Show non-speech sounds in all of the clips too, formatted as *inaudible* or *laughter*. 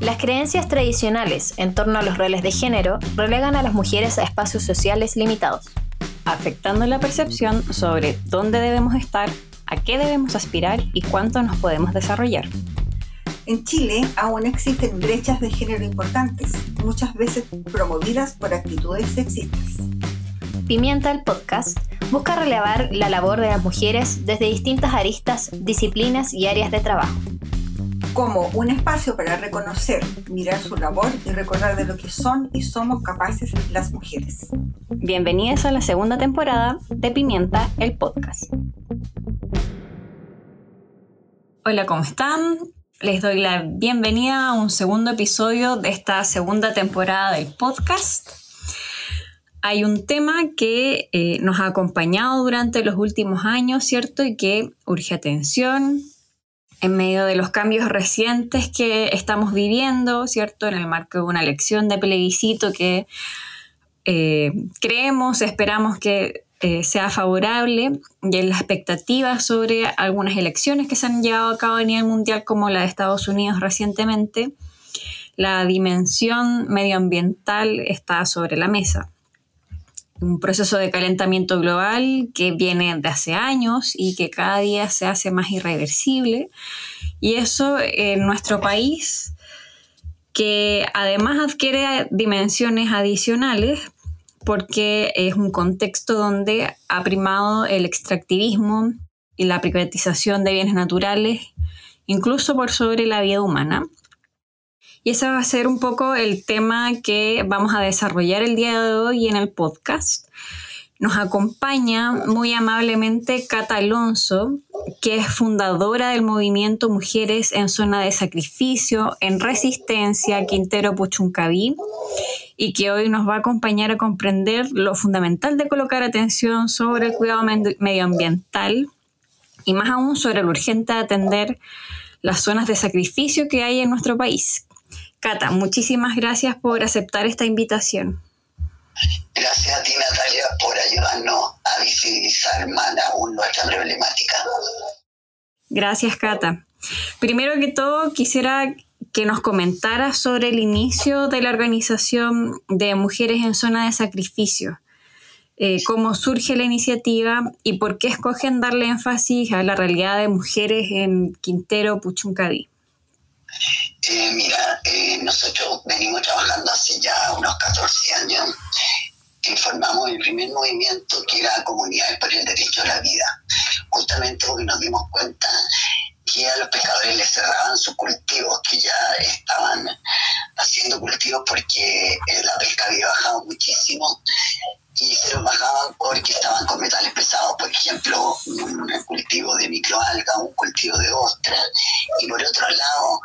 Las creencias tradicionales en torno a los roles de género relegan a las mujeres a espacios sociales limitados, afectando la percepción sobre dónde debemos estar, a qué debemos aspirar y cuánto nos podemos desarrollar. En Chile aún existen brechas de género importantes, muchas veces promovidas por actitudes sexistas. Pimienta el podcast busca relevar la labor de las mujeres desde distintas aristas, disciplinas y áreas de trabajo. Como un espacio para reconocer, mirar su labor y recordar de lo que son y somos capaces las mujeres. Bienvenidas a la segunda temporada de Pimienta el podcast. Hola, ¿cómo están? Les doy la bienvenida a un segundo episodio de esta segunda temporada del podcast hay un tema que eh, nos ha acompañado durante los últimos años, ¿cierto? Y que urge atención en medio de los cambios recientes que estamos viviendo, ¿cierto? En el marco de una elección de plebiscito que eh, creemos, esperamos que eh, sea favorable y en la expectativa sobre algunas elecciones que se han llevado a cabo a nivel mundial como la de Estados Unidos recientemente, la dimensión medioambiental está sobre la mesa un proceso de calentamiento global que viene de hace años y que cada día se hace más irreversible. Y eso en nuestro país, que además adquiere dimensiones adicionales porque es un contexto donde ha primado el extractivismo y la privatización de bienes naturales, incluso por sobre la vida humana. Y ese va a ser un poco el tema que vamos a desarrollar el día de hoy en el podcast. Nos acompaña muy amablemente Cata Alonso, que es fundadora del movimiento Mujeres en Zona de Sacrificio, en Resistencia, Quintero Puchuncaví, y que hoy nos va a acompañar a comprender lo fundamental de colocar atención sobre el cuidado medioambiental y más aún sobre lo urgente de atender las zonas de sacrificio que hay en nuestro país. Cata, muchísimas gracias por aceptar esta invitación. Gracias a ti, Natalia, por ayudarnos a visibilizar más aún nuestra problemática. Gracias, Cata. Primero que todo, quisiera que nos comentara sobre el inicio de la organización de Mujeres en Zona de Sacrificio. Eh, cómo surge la iniciativa y por qué escogen darle énfasis a la realidad de mujeres en Quintero Puchuncaví. Eh, mira, eh, nosotros venimos trabajando hace ya unos 14 años. Y formamos el primer movimiento que era Comunidades por el Derecho a la Vida, justamente porque nos dimos cuenta que a los pescadores les cerraban sus cultivos, que ya estaban haciendo cultivos porque eh, la pesca había bajado muchísimo y se los bajaban porque estaban con metales pesados, por ejemplo, un cultivo de microalga, un cultivo de ostra, y por otro lado,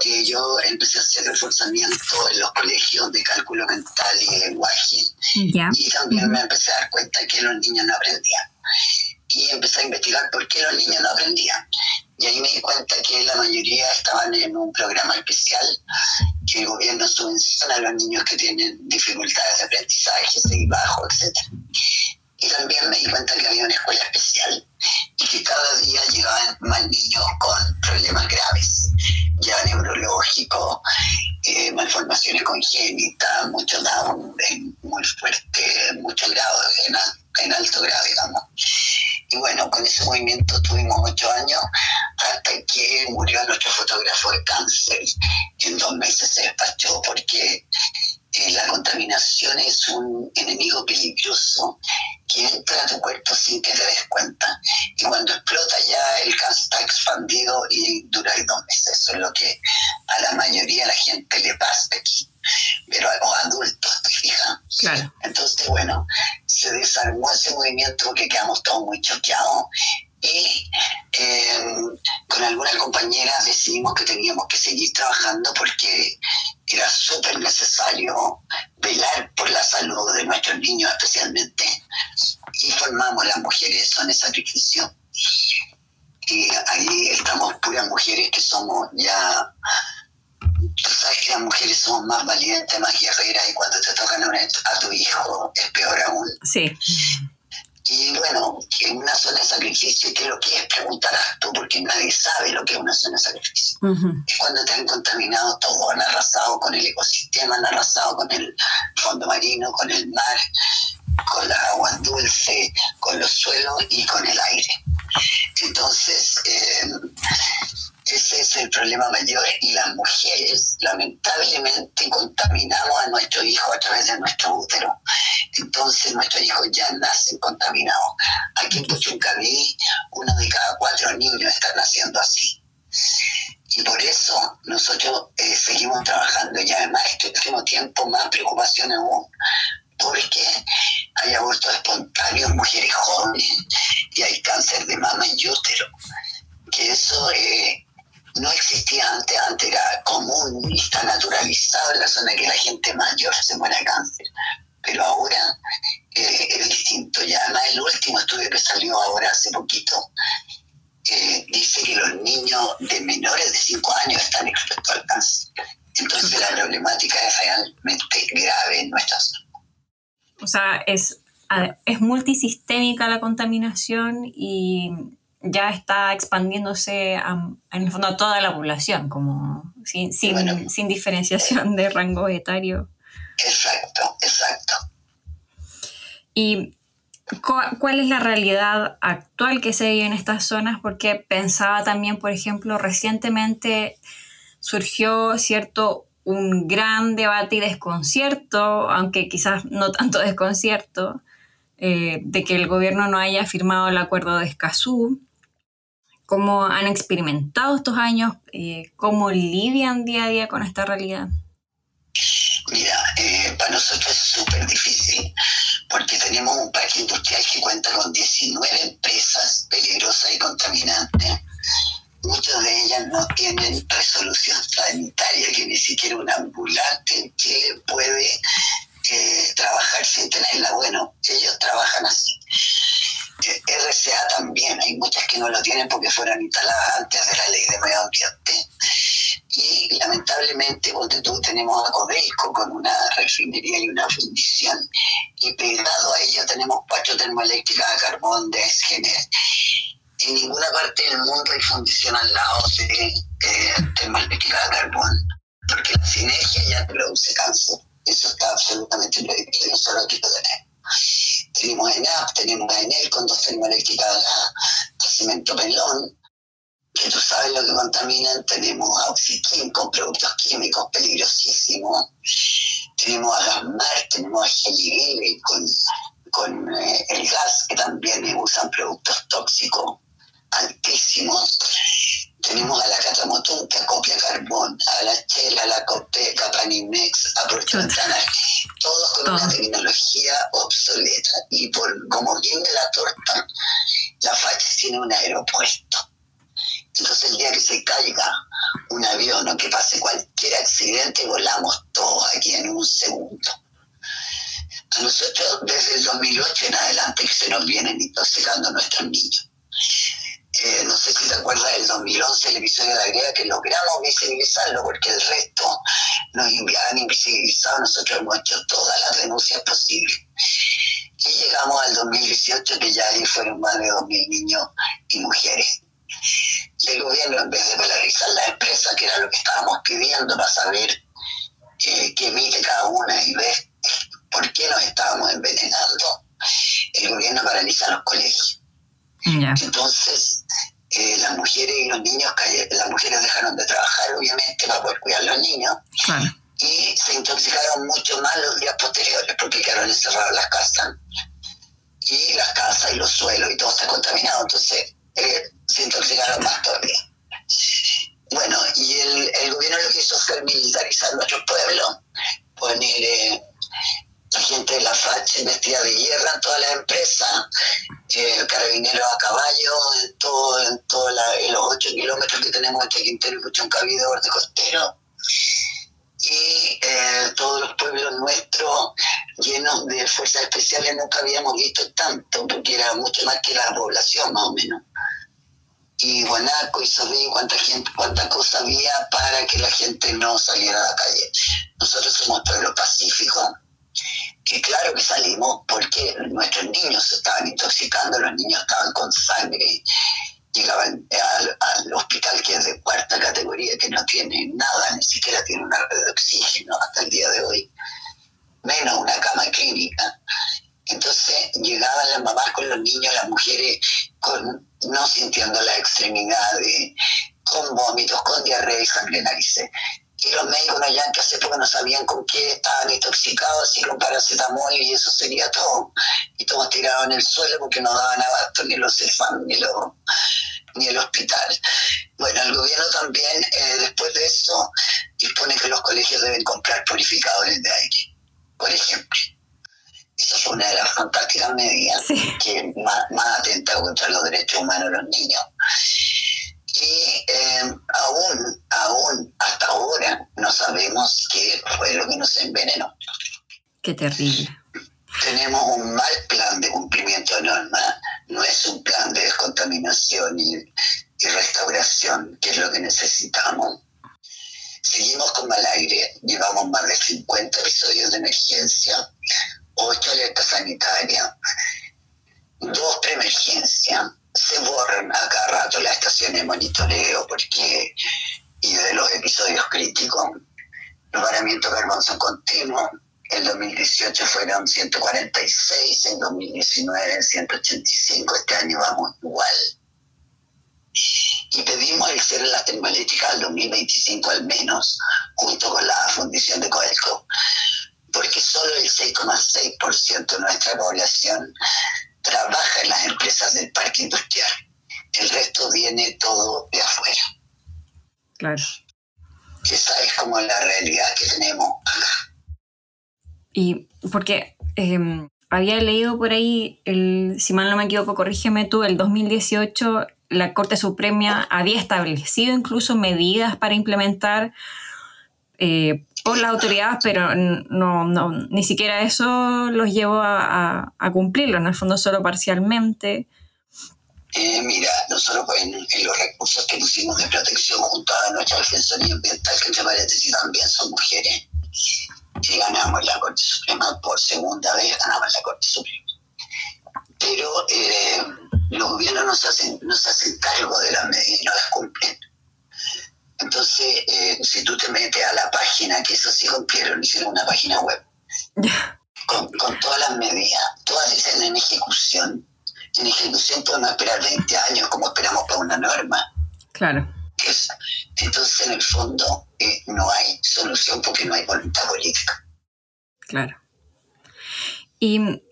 que yo empecé a hacer reforzamiento en los colegios de cálculo mental y lenguaje, y también me empecé a dar cuenta que los niños no aprendían. Y empecé a investigar por qué los niños no aprendían. Y ahí me di cuenta que la mayoría estaban en un programa especial que el gobierno subvenciona a los niños que tienen dificultades de aprendizaje, seguir bajo, etc. Y también me di cuenta que había una escuela especial y que cada día llegaban más niños con problemas graves, ya neurológicos, eh, malformaciones congénitas, mucho down muy fuerte, mucho grado, en alto grado, digamos. Y bueno, con ese movimiento tuvimos ocho años hasta que murió nuestro fotógrafo de cáncer. En dos meses se despachó porque eh, la contaminación es un enemigo peligroso que entra a tu cuerpo sin que te des cuenta. Y cuando explota ya el cáncer está expandido y dura dos meses. Eso es lo que a la mayoría de la gente le pasa aquí pero a los adultos, ¿te fijas? Claro. Entonces, bueno, se desarmó ese movimiento porque quedamos todos muy choqueados y em, con algunas compañeras decidimos que teníamos que seguir trabajando porque era súper necesario velar por la salud de nuestros niños especialmente y formamos las mujeres son esa sacrificio y ahí estamos puras mujeres que somos ya tú sabes que las mujeres somos más valientes, más guerreras y cuando te tocan a, tu hijo es peor aún. Sí. Y bueno, que una zona de sacrificio, ¿qué es lo que es? Preguntarás tú, porque nadie sabe lo que es una zona de sacrificio. Es cuando te han contaminado todo, han arrasado con el ecosistema, han arrasado con el fondo marino, con el mar, con las aguas dulces, con los suelos y con el aire. Entonces, eh, ese es el problema mayor y las mujeres lamentablemente contaminamos a nuestro hijo a través de nuestro útero. Entonces nuestros hijos ya nacen contaminados. Aquí en Puchuncaví uno de cada cuatro niños está naciendo así. Y por eso nosotros eh, seguimos trabajando y además este último tiempo más preocupación aún, porque hay abortos espontáneos en mujeres jóvenes y hay cáncer de mama y útero. Que eso eh, no existía antes, antes era común está naturalizado en la zona que la gente mayor se muere de cáncer. Pero ahora eh, es distinto. Y además el último estudio que salió ahora hace poquito eh, dice que los niños de menores de 5 años están expuestos al cáncer. Entonces la problemática es realmente grave en nuestra zona. O sea, es, es multisistémica la contaminación y ya está expandiéndose a, en el fondo a toda la población, como sin, sin, diferenciación de rango etario. Exacto, exacto. ¿Y cuál es la realidad actual que se vive en estas zonas? Porque pensaba también, por ejemplo, recientemente surgió cierto un gran debate y desconcierto, aunque quizás no tanto *laughs* desconcierto, eh, de que el gobierno no haya firmado el acuerdo de Escazú, cómo han experimentado estos años, eh, cómo lidian día a día con esta realidad. Mira, eh, para nosotros es súper difícil porque tenemos un parque industrial que cuenta con 19 empresas peligrosas y contaminantes. Muchas de ellas no tienen resolución sanitaria, que ni siquiera un ambulante Chile puede eh, trabajar sin tenerla. Bueno, ellos trabajan así. RCA también, hay muchas que no lo tienen porque fueron instaladas antes de la ley de medio ambiente. Y lamentablemente, donde tú tenemos a Codelco con una refinería y una fundición, y pegado a ello tenemos cuatro termoeléctricas a carbón de SGN. En ninguna parte del mundo hay fundición al lado de eh, termoeléctrica a carbón, porque la sinergia ya produce cáncer. Eso está absolutamente prohibido, solo aquí lo tenemos tenemos ENAP, tenemos a ENEL con dos termoeléctricas a, cemento pelón, que tú sabes lo que contaminan, tenemos a con productos químicos peligrosísimos, tenemos a Gasmar, tenemos a Gelivile con, con eh, el gas, que también usan productos tóxicos altísimos. Tenemos a la Catamotún que acopia carbón, a la Chela, a la Copeca, Panimex, a Prochotana, todos con una tecnología obsoleta. Y por como bien de la torta, la facha tiene un aeropuerto. Entonces el día que se caiga un avión o que pase cualquier accidente, volamos todos aquí en un segundo. A nosotros desde el 2008 en adelante que se nos vienen intoxicando nuestros niños. Eh, no sé si te acuerdas del 2011, el episodio de la griega, que logramos visibilizarlo porque el resto nos enviaban invisibilizados, nosotros hemos hecho todas las denuncias posibles. Y llegamos al 2018, que ya ahí fueron más de 2.000 niños y mujeres. Y el gobierno, en vez de polarizar la empresa, que era lo que estábamos pidiendo para saber eh, qué emite cada una y ver por qué nos estábamos envenenando, el gobierno paraliza los colegios entonces, eh, las mujeres y los niños, las mujeres dejaron de trabajar, obviamente, para poder cuidar a los niños. Y se intoxicaron mucho más los días posteriores porque quedaron encerrados en las casas. Y las casas y los suelos y todo está contaminado. Entonces, eh, se intoxicaron más todavía. Bueno, y el, el, gobierno lo que hizo fue militarizar nuestro pueblo, poner eh, la gente de la FACH vestida de guerra en todas las empresas, eh, carabineros a caballo en todo, en todos los ocho kilómetros que tenemos entre Quintero y Puchoncaví de costero. Y eh, todos los pueblos nuestros llenos de fuerzas especiales nunca habíamos visto tanto, porque era mucho más que la población más o menos. Y Guanaco y sabía cuánta gente, cuánta cosa había para que la gente no saliera a la calle. Nosotros somos pueblo claro que salimos porque nuestros niños se estaban intoxicando, los niños estaban con sangre, llegaban al, al, hospital que es de cuarta categoría, que no tiene nada, ni siquiera tiene una red de oxígeno hasta el día de hoy, menos una cama clínica. Entonces llegaban las mamás con los niños, las mujeres con, no sintiendo la extremidad, de, con vómitos, con diarrea y sangre en narices y los médicos no hayan que hace poco no sabían con qué estaban intoxicados, así con paracetamol y eso sería todo. Y todos tirados en el suelo porque no daban abasto ni los CEFAM ni, ni el hospital. Bueno, el gobierno también, eh, después de eso, dispone que los colegios deben comprar purificadores de aire, por ejemplo. Esa fue una de las fantásticas medidas que más, más atenta contra los derechos humanos de los niños y eh, aún, aún hasta ahora no sabemos qué fue lo que nos envenenó. Qué terrible. Tenemos un mal plan de cumplimiento de normas, no es un plan de descontaminación y, y restauración, que es lo que necesitamos. Seguimos con mal aire, llevamos más de 50 episodios de emergencia, 8 alertas sanitarias, dos preemergencias, se borran a cada rato las estaciones de monitoreo porque y de los episodios críticos. Los varamientos carbón son continuos. En 2018 fueron 146, en 2019 185, este año vamos igual. Y pedimos el cierre de las termoeléctricas al 2025 al menos, junto con la fundición de Coelco, porque solo el 6,6% de nuestra población trabaja en las empresas del parque industrial. El resto viene todo de afuera. Claro. Esa es como la realidad que tenemos acá. Y porque em, había leído por ahí, el, si mal no me equivoco, corrígeme tú, el 2018 la Corte Suprema había establecido incluso medidas para implementar eh, por las autoridades, pero no, no, ni siquiera eso los llevó a, a, cumplirlo, en el fondo solo parcialmente. Eh, mira, nosotros en, en, los recursos que pusimos de protección junto a nuestra defensoría ambiental, que entre paréntesis también son mujeres, y ganamos la Corte Suprema por segunda vez, ganamos la Corte Suprema. Pero eh, los gobiernos no se, hacen, no se hacen cargo de las medidas y no las cumplen. Entonces, eh, si tú te metes a la página, que eso sí cumplieron, hicieron una página web, *laughs* con, con, todas las medidas, todas dicen en ejecución. En ejecución podemos esperar 20 años, como esperamos para una norma. Claro. Es, entonces, en el fondo, eh, no hay solución porque no hay voluntad política. Claro. Y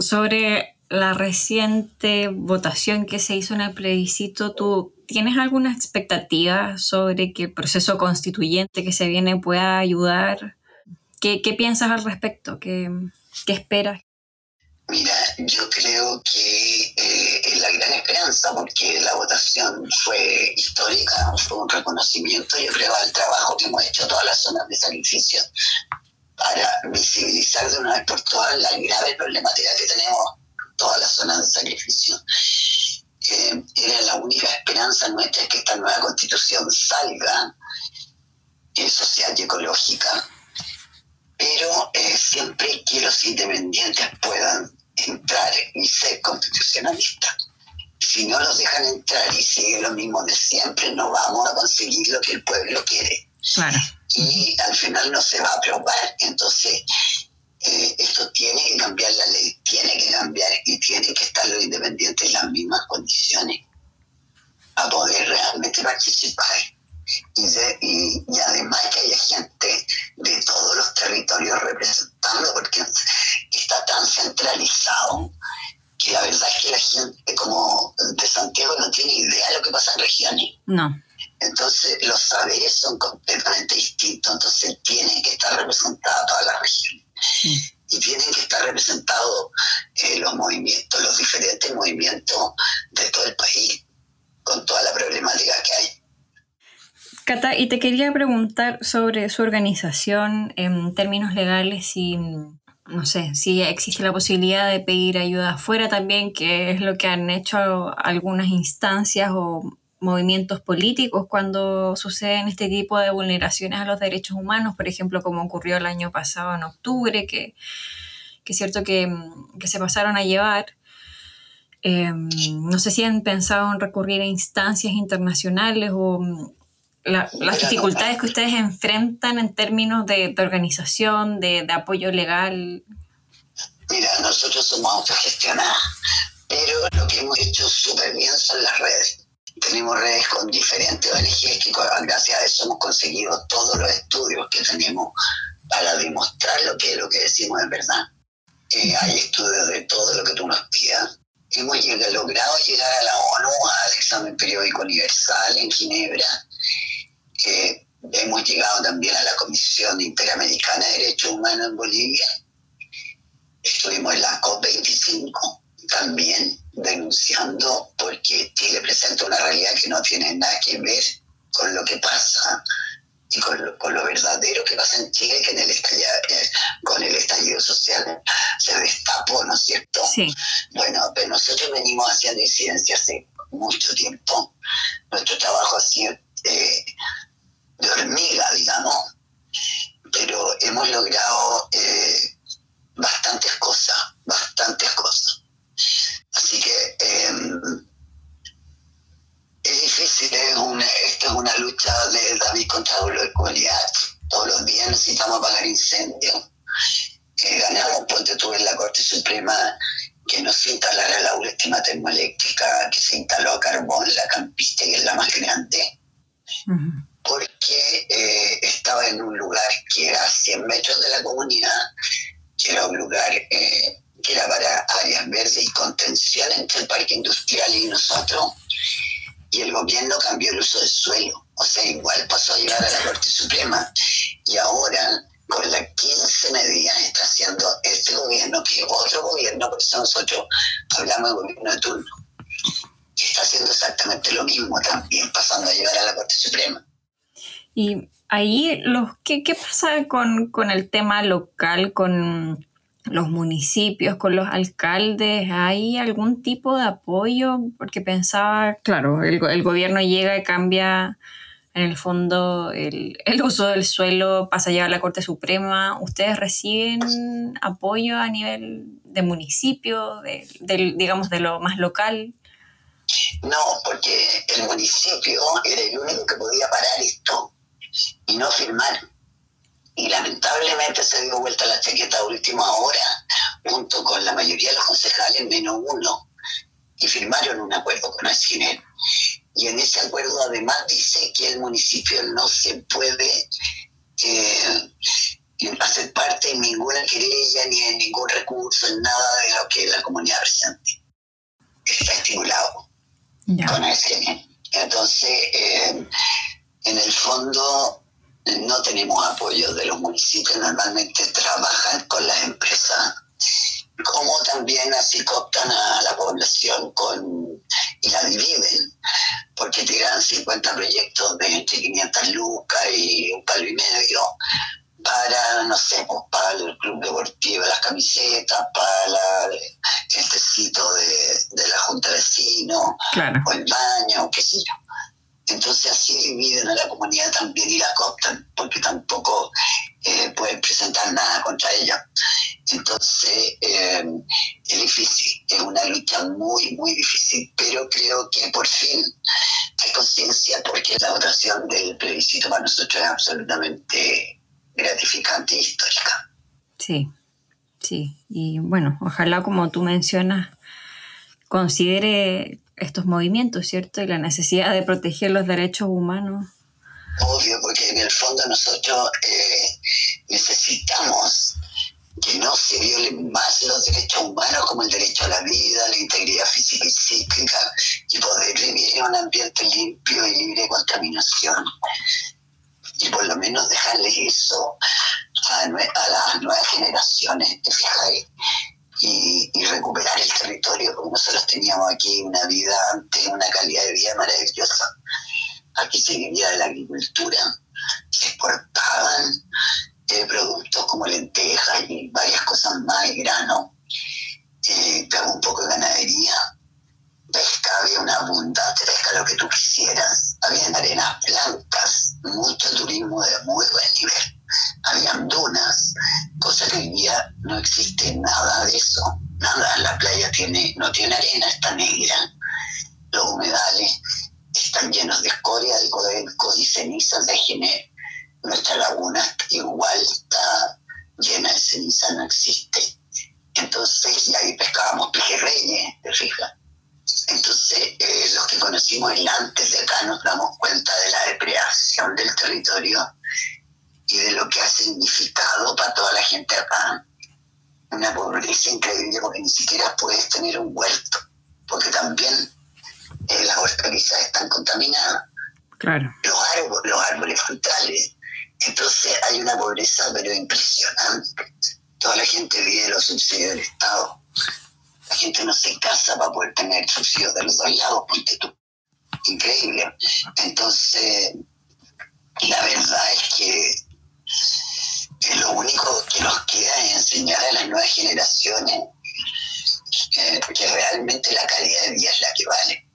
sobre la reciente votación que se hizo en el plebiscito, ¿tú ¿Tienes alguna expectativa sobre que el proceso constituyente que se viene pueda ayudar? ¿Qué, qué piensas al respecto? ¿Qué, qué esperas? Mira, yo creo que eh, es la gran esperanza porque la votación fue histórica, fue un reconocimiento, yo creo, al trabajo que hemos hecho todas las zonas de sacrificio para visibilizar de una vez por todas la grave problemática que tenemos todas las zonas de sacrificio eh, era la única esperanza nuestra que esta nueva constitución salga eh, social y ecológica, pero eh, siempre que los independientes puedan entrar y ser constitucionalistas. Si no los dejan entrar y sigue lo mismo de siempre, no vamos a conseguir lo que el pueblo quiere. Claro. Y al final no se va a aprobar. Entonces, eh, esto tiene que cambiar la ley, tiene que cambiar y tienen que estar los independientes en las mismas condiciones a poder realmente participar. Y, y, y, además que haya gente de todos los territorios representando, porque está tan centralizado que la verdad es que la gente como de Santiago no tiene idea de lo que pasa en regiones. No. Entonces los saberes son completamente distintos, entonces tienen que estar representadas todas las regiones. Sí. Y tienen que estar representados eh, los movimientos, los diferentes movimientos de todo el país, con toda la problemática que hay. Cata, y te quería preguntar sobre su organización en términos legales, si, no sé, si existe la posibilidad de pedir ayuda afuera también, que es lo que han hecho algunas instancias o movimientos políticos cuando suceden este tipo de vulneraciones a los derechos humanos, por ejemplo, como ocurrió el año pasado en octubre, que, que es cierto que, que se pasaron a llevar. Em, no sé si han pensado en recurrir a instancias internacionales o mm, las dificultades que ustedes enfrentan en términos de, organización, de, apoyo legal. Mira, nosotros somos autogestionados, pero lo que hemos hecho súper bien son las redes. Tenemos redes con diferentes ONGs que gracias a eso hemos conseguido todos los estudios que tenemos para demostrar lo que lo que decimos es verdad. Eh, hay estudios de todo lo que tú nos pidas. Hemos logrado llegar a la ONU, al examen periódico universal en Ginebra. Eh, hemos llegado también a la Comisión Interamericana de Derechos Humanos en Bolivia. Estuvimos en la COP25 también denunciando porque Chile presenta una realidad que no tiene nada que ver con lo que pasa y con lo, verdadero que pasa en Chile, que en el estallido, con el estallido social se destapó, ¿no es cierto? Sí. Bueno, pero nosotros venimos haciendo incidencia hace mucho tiempo. Nuestro trabajo ha sido eh, de hormiga, digamos, pero hemos logrado eh, bastantes cosas, bastantes cosas. Así que em, es difícil, es una, esto es una lucha de David contra Goliat. Todos los días necesitamos apagar incendios. Eh, ganamos, ponte tú en la Corte Suprema que no se instalara la última termoeléctrica que se instaló a carbón, la Campiste, que es la más grande, porque eh, estaba en un lugar que era a 100 metros de la comunidad, que era un lugar eh, que era para áreas verdes y contención entre el parque industrial y nosotros, y el gobierno cambió el uso del suelo. O sea, igual pasó a llegar a la Corte Suprema. Y ahora, con las 15 medidas, está haciendo este gobierno, que otro gobierno, por eso nosotros hablamos de gobierno de turno, está haciendo exactamente lo mismo también, pasando a llegar a la Corte Suprema. Y ahí, los, ¿qué, qué pasa con, con el tema local, con los municipios, con los alcaldes, ¿hay algún tipo de apoyo? Porque pensaba, claro, el, gobierno llega y cambia en el fondo el, uso del suelo, pasa a llegar a la Corte Suprema. ¿Ustedes reciben apoyo a nivel de municipio, de, digamos, de lo más local? No, porque el municipio era el único que podía parar esto y no firmar y lamentablemente se dio vuelta la chaqueta a última hora, junto con la mayoría de los concejales, menos uno, y firmaron un acuerdo con Asciner. Y en ese acuerdo además dice que el municipio no se puede eh, hacer parte en ninguna querella ni en ningún recurso, en nada de lo que la comunidad presente. Está estimulado con Asciner. Entonces, eh, en el fondo, no tenemos apoyo de los municipios, normalmente trabajan con las empresas, como también así cooptan a la población con, y la dividen, porque tiran 50 proyectos de entre 500 lucas y un palo y medio para, no sé, pues, para el club deportivo, las camisetas, para el tecito de, de la junta de vecinos, o el baño, qué sé yo. Entonces así dividen a la comunidad también y la cooptan, porque tampoco eh, pueden presentar nada contra ella. Entonces eh, es difícil, es una lucha muy, muy difícil, pero creo que por fin hay conciencia porque la votación del plebiscito para nosotros es absolutamente gratificante e histórica. Sí, sí, y bueno, ojalá como tú mencionas, considere estos movimientos, ¿cierto? Y la necesidad de proteger los derechos humanos. Obvio, porque en el fondo nosotros eh, necesitamos que no se violen más los derechos humanos como el derecho a la vida, la integridad física y psíquica y poder vivir en un ambiente limpio y libre de contaminación. Y por lo menos dejarles eso a, a las nuevas generaciones, ¿te fijáis? Y, recuperar el territorio, porque nosotros teníamos aquí una vida antes, una calidad de vida maravillosa. Aquí se vivía de la agricultura, se exportaban eh, productos como lentejas y varias cosas más, y grano, eh, un poco de ganadería, pesca, había una abundante pesca, lo que tú quisieras, habían arenas blancas, mucho turismo de muy buen nivel habían dunas, cosa que hoy día no existe nada de eso, nada. La playa tiene, no tiene arena, está negra. Los humedales están llenos de escoria, de codelco y cenizas de gené. Nuestra laguna igual está llena de ceniza, no existe. Entonces, y ahí pescábamos pejerreyes, ¿te fijas? Entonces, eh, los que conocimos el antes de acá nos damos cuenta de la depredación del territorio y de lo que ha significado para toda la gente acá. Una pobreza increíble porque ni siquiera puedes tener un huerto, porque también eh, las hortalizas están contaminadas. Claro. Los árboles, los árboles frutales. Entonces hay una pobreza pero impresionante. Toda la gente vive de los subsidios del Estado. La gente no se casa para poder tener subsidios de los dos lados, ponte tú. Increíble. Entonces, la verdad es que lo único que nos queda es enseñar a las nuevas generaciones que realmente la calidad de vida es la que vale.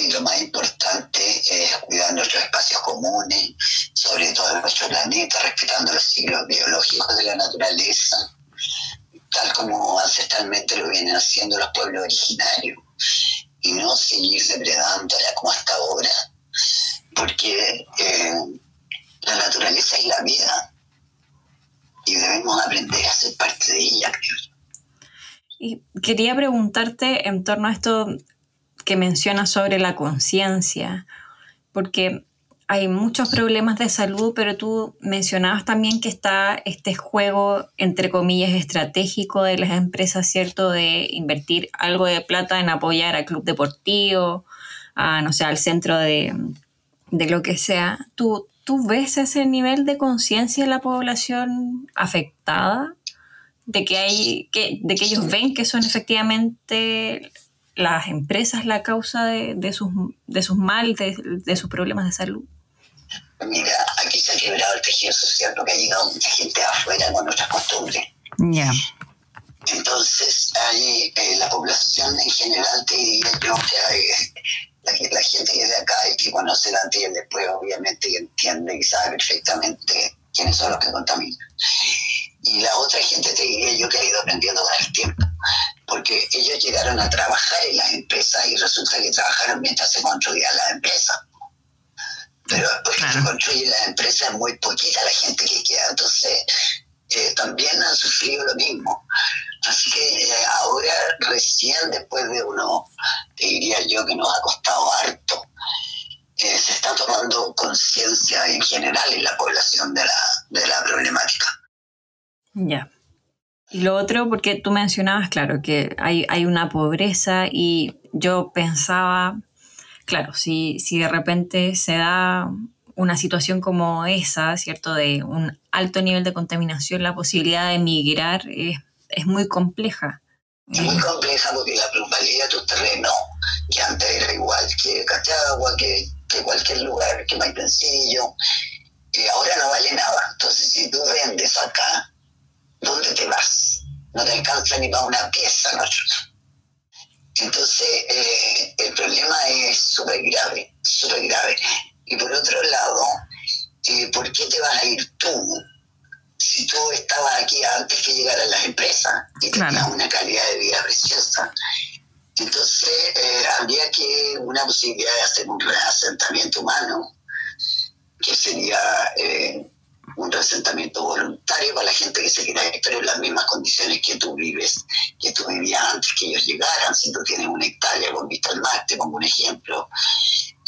Y lo más importante es cuidar nuestros espacios comunes, sobre todo nuestro planeta, respetando los ciclos biológicos de la naturaleza, tal como ancestralmente lo vienen haciendo los pueblos originarios, y no seguir depredándola como hasta ahora, porque eh, la naturaleza es la vida y debemos aprender a ser parte de ella. Y quería preguntarte en torno a esto que mencionas sobre la conciencia, porque hay muchos problemas de salud, pero tú mencionabas también que está este juego, entre comillas, estratégico de las empresas, ¿cierto? De invertir algo de plata en apoyar al club deportivo, a, no sé, al centro de, de lo que sea. ¿Tú, ¿Tú ves ese nivel de conciencia de la población afectada? De que, hay, que, de que ellos ven que son efectivamente las empresas la causa de, sus, de sus males, de, sus problemas de salud? Mira, aquí se ha quebrado el tejido social porque ha llegado mucha gente afuera con nuestras costumbres. Ya. Entonces, ahí eh, la población en general te diría yo que eh, la, la, gente que es de acá y que conoce el antes y el después, obviamente, entiende y sabe perfectamente quiénes son los que contaminan. Y la otra gente, te diría yo, que ha ido aprendiendo con el tiempo, porque ellos llegaron a trabajar en las empresas y resulta que trabajaron mientras se construían las empresas. Pero después que se construyen las empresas es muy poquita la gente que queda, entonces eh, también han sufrido lo mismo. Así que eh, ahora, recién después de uno, te diría yo que nos ha costado harto, eh, se está tomando conciencia en general en la población de la, de la problemática. Ya. Y lo otro, porque tú mencionabas, claro, que hay, hay una pobreza y yo pensaba, claro, si, si de repente se da una situación como esa, ¿cierto? De un alto nivel de contaminación, la posibilidad de emigrar es, es muy compleja. Muy compleja porque la plusvalía de tu terreno, que antes era igual que Cachagua, que, cualquier lugar, que Maipencillo, que ahora no vale nada. Entonces, si tú vendes acá, ¿dónde te vas? No te alcanza ni para una pieza, ¿no? Entonces, eh, el problema es súper grave, súper grave. Y por otro lado, eh, ¿por qué te vas a ir tú si tú estabas aquí antes que llegaran las empresas y tenías una calidad de vida preciosa? Entonces, eh, habría que una posibilidad de hacer un reasentamiento humano, que sería eh, un reasentamiento voluntario para la gente que se quiera ir, pero en las mismas condiciones que tú vives, que tú vivías antes que ellos llegaran. Si tú tienes una hectárea con vista al mar, te pongo un ejemplo,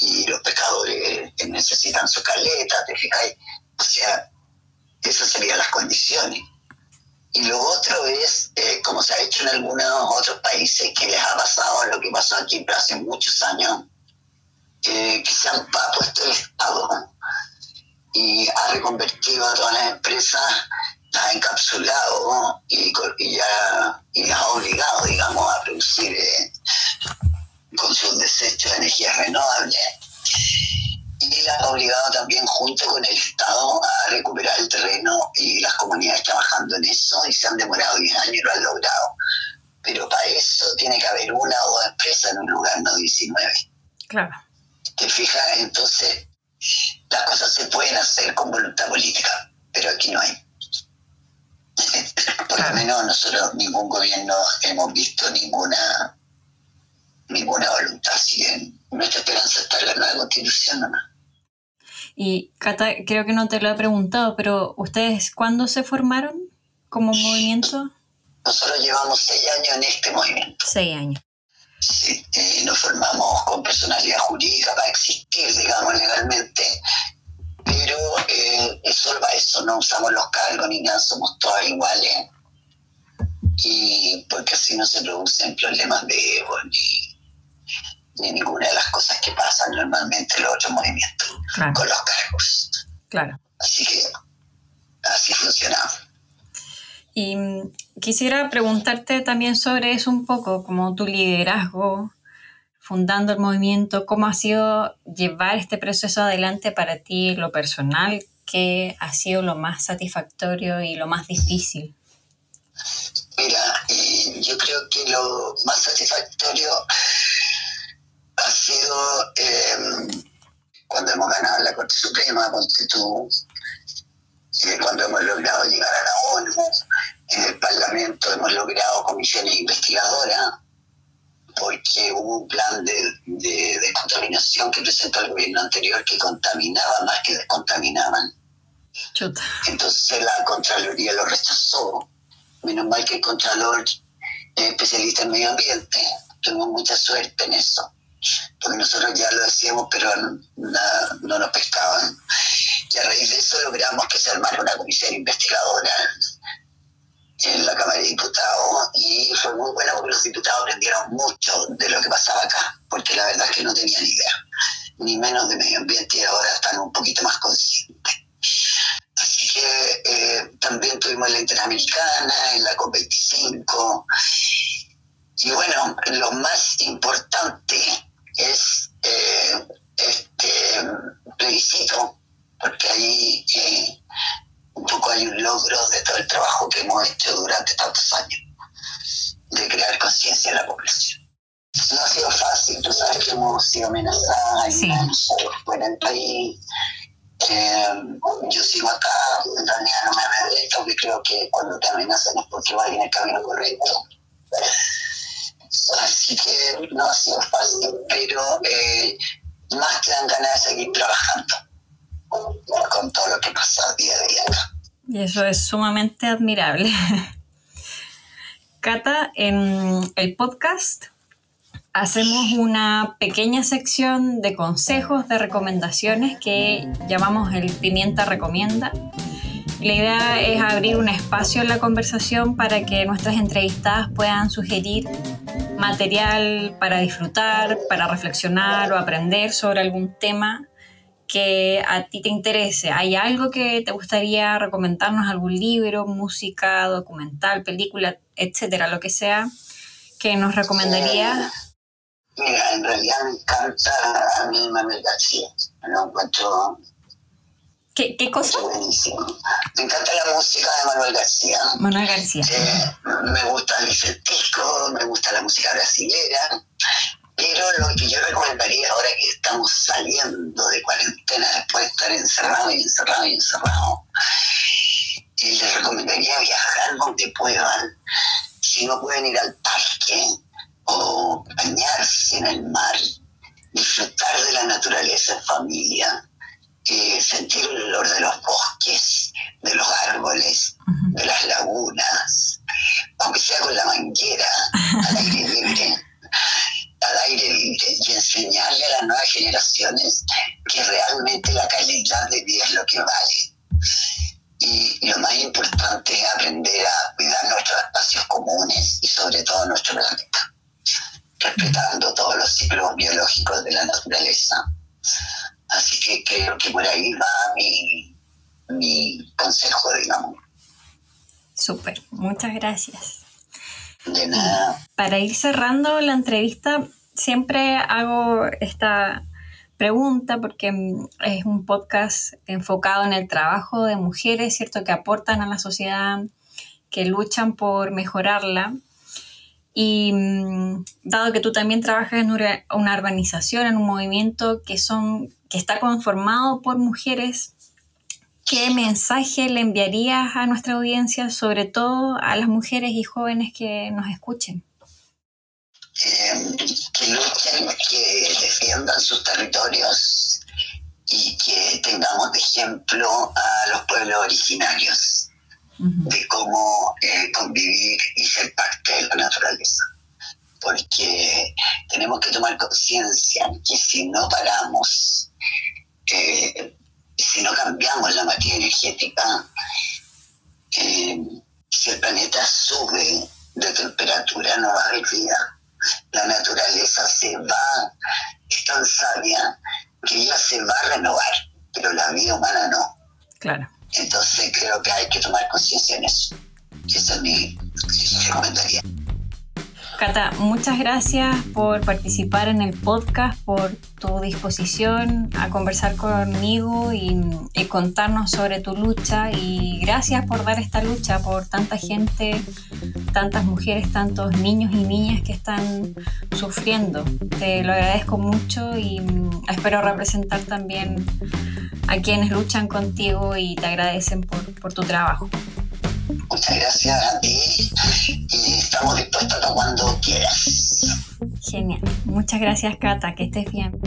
y los pescadores necesitan su caleta, ¿te fijáis? O sea, esas serían las condiciones. Y lo otro es, eh, como se ha hecho en algunos otros países, que les ha pasado lo que pasó aquí hace muchos años, eh, que se han puesto el Estado y ha reconvertido a todas las empresas, las ha encapsulado y, y ya y las ha obligado, digamos, a producir eh, con sus desechos de energías renovables. Y las ha obligado también junto con el Estado a recuperar el terreno y las comunidades trabajando en eso y se han demorado 10 años y lo han logrado. Pero para eso tiene que haber una o dos empresas en un lugar, no 19. Claro. ¿Te fijas? Entonces, las cosas se pueden hacer con voluntad política, pero aquí no hay. *laughs* Por lo menos nosotros, ningún gobierno, hemos visto ninguna ninguna voluntad. Así que nuestra esperanza está en la nueva constitución nomás. Y Cata, creo que no te lo he preguntado, pero ¿ustedes cuándo se formaron como movimiento? Nosotros llevamos seis años en este movimiento. Seis años. Sí, eh, nos formamos con personalidad jurídica para existir, digamos, legalmente, pero eh, es solo para eso, no usamos los cargos ni nada, somos todos iguales, y porque así no se producen problemas de ego ni, ni ninguna de las cosas que pasan normalmente en los otros movimientos Claro. con los cargos. Claro. Así que así funcionamos. Y mm, quisiera preguntarte también sobre eso un poco, como tu liderazgo, fundando el movimiento, cómo ha sido llevar este proceso adelante para ti lo personal, qué ha sido lo más satisfactorio y lo más difícil. Mira, eh, yo creo que lo más satisfactorio sido eh, cuando hemos ganado la Corte Suprema, tú, eh, cuando hemos logrado llegar a la ONU, en el Parlamento hemos logrado comisiones investigadoras, porque hubo un plan de, de descontaminación que presentó el gobierno anterior que contaminaba más que descontaminaban. Chuta. Entonces la Contraloría lo rechazó. Menos mal que el Contralor es especialista en medio ambiente. Tuvimos mucha suerte en eso. Porque nosotros ya lo decíamos, pero no, no nos pescaban. Y a raíz de eso logramos que se armara una comisión investigadora en la Cámara de Diputados y fue muy buena porque los diputados aprendieron mucho de lo que pasaba acá, porque la verdad es que no tenían idea, ni menos de medio ambiente y ahora están un poquito más conscientes. Así que eh, también tuvimos la Interamericana, en la COP25. Y bueno, lo más importante es eh, este plebiscito, porque ahí eh, un poco hay un logro de todo el trabajo que hemos hecho durante tantos años, de crear conciencia en la población. No ha sido fácil, tú sabes que hemos sido amenazadas, Sí. fuera del país. Eh, yo sigo acá, en realidad no me amedrento, porque creo que cuando te amenazan es porque vas en el camino correcto. Así que no ha sido fácil, eh, más te dan ganas de seguir trabajando con todo lo que pasa día a día. Y eso es sumamente admirable. Cata, en el podcast hacemos una pequeña sección de consejos, de recomendaciones que llamamos el Pimienta Recomienda. La idea es abrir un espacio en la conversación para que nuestras entrevistadas puedan sugerir material para disfrutar, para reflexionar o aprender sobre algún tema que a ti te interese. ¿Hay algo que te gustaría recomendarnos? ¿Algún libro, música, documental, película, etcétera, lo que sea, que nos recomendarías? Mira, en realidad me encanta a mí Manuel García. Lo encuentro ¿Qué, qué cosa? buenísimo. Me encanta la música de Manuel García. Manuel García. Eh, me gusta el Vicentisco, me gusta la música brasilera, pero lo que yo recomendaría ahora que estamos saliendo de cuarentena después de estar encerrado y encerrado y encerrado, eh, les recomendaría viajar donde puedan. Si no pueden ir al parque gracias. De nada. Para ir cerrando la entrevista, siempre hago esta pregunta porque mm, es un podcast enfocado en el trabajo de mujeres, ¿cierto? Que aportan a la sociedad, que luchan por mejorarla. Y mm, dado que tú también trabajas en una una urbanización, en un movimiento que, son, que está conformado por mujeres, ¿qué mensaje le enviarías a nuestra audiencia, sobre todo a las mujeres y jóvenes que nos escuchen? Eh, que luchen, que defiendan sus territorios y que tengamos de ejemplo a los pueblos originarios de cómo eh, convivir y ser parte de la naturaleza. Porque tenemos que tomar conciencia que si no paramos, eh, si no cambiamos la materia energética, si el planeta sube de temperatura no va a haber vida la naturaleza se va, es tan sabia que ella se va a renovar, pero la vida humana no. Claro. Entonces creo que hay que tomar conciencia en eso. Esa es mi, comentario. Cata, muchas gracias por participar en el podcast, por tu disposición a conversar conmigo y, contarnos sobre tu lucha y gracias por dar esta lucha por tanta gente, tantas mujeres, tantos niños y niñas que están sufriendo. Te lo agradezco mucho y mm, espero representar también a quienes luchan contigo y te agradecen por tu trabajo. Muchas gracias a ti y estamos dispuestos a cuando quieras. Genial. Muchas gracias, Cata. Que estés bien.